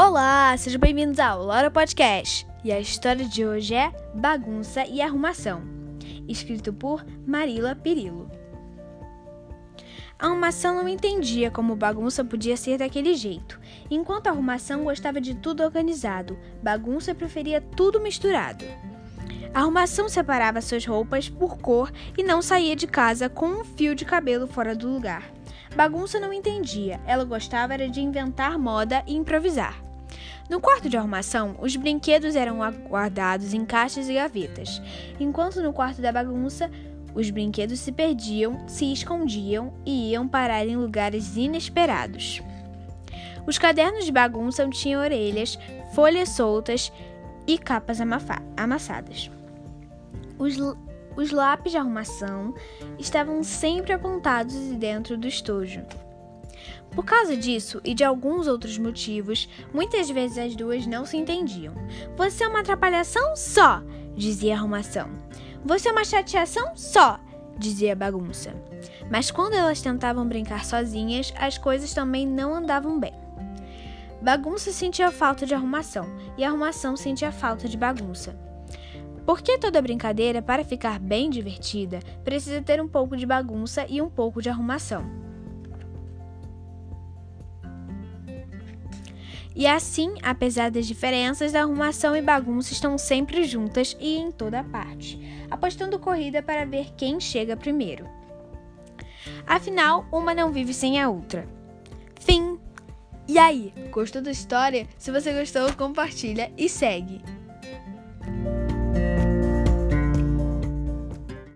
Olá, sejam bem-vindos ao Lora Podcast. E a história de hoje é Bagunça e Arrumação, escrito por Marila Pirilo. A arrumação não entendia como bagunça podia ser daquele jeito. Enquanto a arrumação gostava de tudo organizado, bagunça preferia tudo misturado. A arrumação separava suas roupas por cor e não saía de casa com um fio de cabelo fora do lugar. Bagunça não entendia, ela gostava era de inventar moda e improvisar. No quarto de arrumação, os brinquedos eram guardados em caixas e gavetas, enquanto no quarto da bagunça, os brinquedos se perdiam, se escondiam e iam parar em lugares inesperados. Os cadernos de bagunça tinham orelhas, folhas soltas e capas amassadas. Os, os lápis de arrumação estavam sempre apontados dentro do estojo. Por causa disso e de alguns outros motivos, muitas vezes as duas não se entendiam. Você é uma atrapalhação só, dizia a arrumação. Você é uma chateação só, dizia a bagunça. Mas quando elas tentavam brincar sozinhas, as coisas também não andavam bem. Bagunça sentia falta de arrumação e arrumação sentia falta de bagunça. Porque toda brincadeira, para ficar bem divertida, precisa ter um pouco de bagunça e um pouco de arrumação. E assim, apesar das diferenças, a arrumação e bagunça estão sempre juntas e em toda parte, apostando corrida para ver quem chega primeiro. Afinal, uma não vive sem a outra. Fim! E aí, gostou da história? Se você gostou, compartilha e segue!